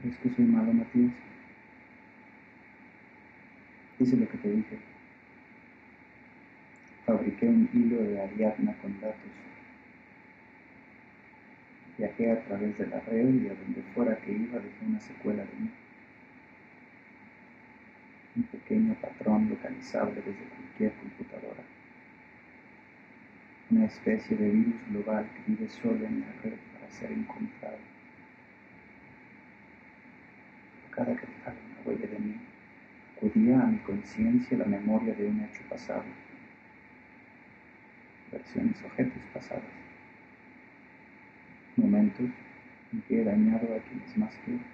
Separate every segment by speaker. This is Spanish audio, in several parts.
Speaker 1: ¿Crees que soy malo, Matías? Hice lo que te dije. Fabriqué un hilo de Ariadna con datos. Viajé a través de la red y a donde fuera que iba dejé una secuela de mí. Un pequeño patrón localizable desde cualquier computadora. Una especie de virus global que vive solo en la red para ser encontrado. Cada que dejaba una huella de mí, acudía a mi conciencia la memoria de un hecho pasado. Versiones objetos pasadas momentos en que he dañado a quienes más quiero.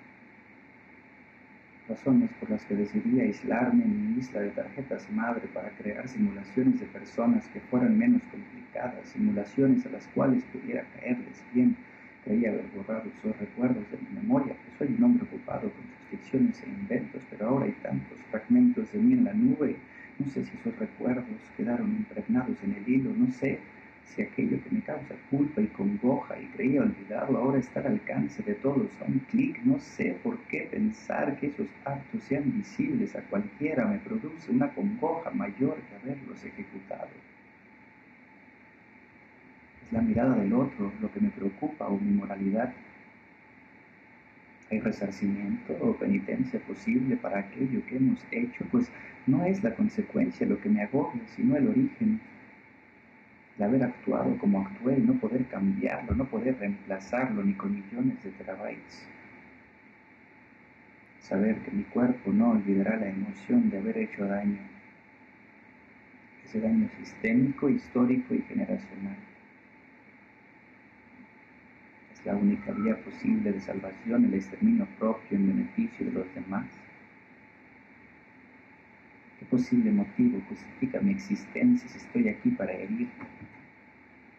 Speaker 1: Razones por las que decidí aislarme en mi isla de tarjetas madre para crear simulaciones de personas que fueran menos complicadas, simulaciones a las cuales pudiera caerles bien. Creía haber borrado esos recuerdos de mi memoria, que soy un hombre ocupado con sus e inventos, pero ahora hay tantos fragmentos de mí en la nube. No sé si esos recuerdos quedaron impregnados en el hilo, no sé si aquello que me causa culpa y congoja y creía olvidado ahora está al alcance de todos a un clic, no sé por qué pensar que esos actos sean visibles a cualquiera me produce una congoja mayor que haberlos ejecutado. Es la mirada del otro lo que me preocupa o mi moralidad. ¿Hay resarcimiento o penitencia posible para aquello que hemos hecho? Pues no es la consecuencia lo que me agobia, sino el origen de haber actuado como actué y no poder cambiarlo, no poder reemplazarlo ni con millones de terabytes. Saber que mi cuerpo no olvidará la emoción de haber hecho daño, ese daño sistémico, histórico y generacional. Es la única vía posible de salvación, el exterminio propio en beneficio de los demás. ¿Qué posible motivo justifica mi existencia si estoy aquí para herir?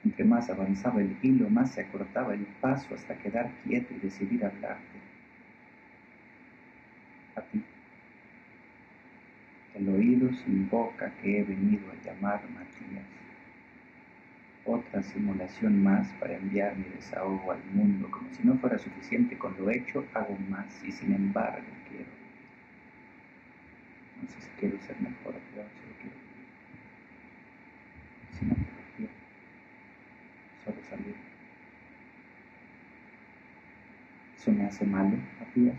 Speaker 1: Entre más avanzaba el hilo, más se acortaba el paso hasta quedar quieto y decidir hablarte. A ti. El oído sin boca que he venido a llamar Matías. Otra simulación más para enviar mi desahogo al mundo, como si no fuera suficiente con lo hecho, hago más y sin embargo quiero. No sé si quiero ser mejor, pero solo quiero vivir. Sin apología, solo salir. ¿Eso me hace malo, Matías?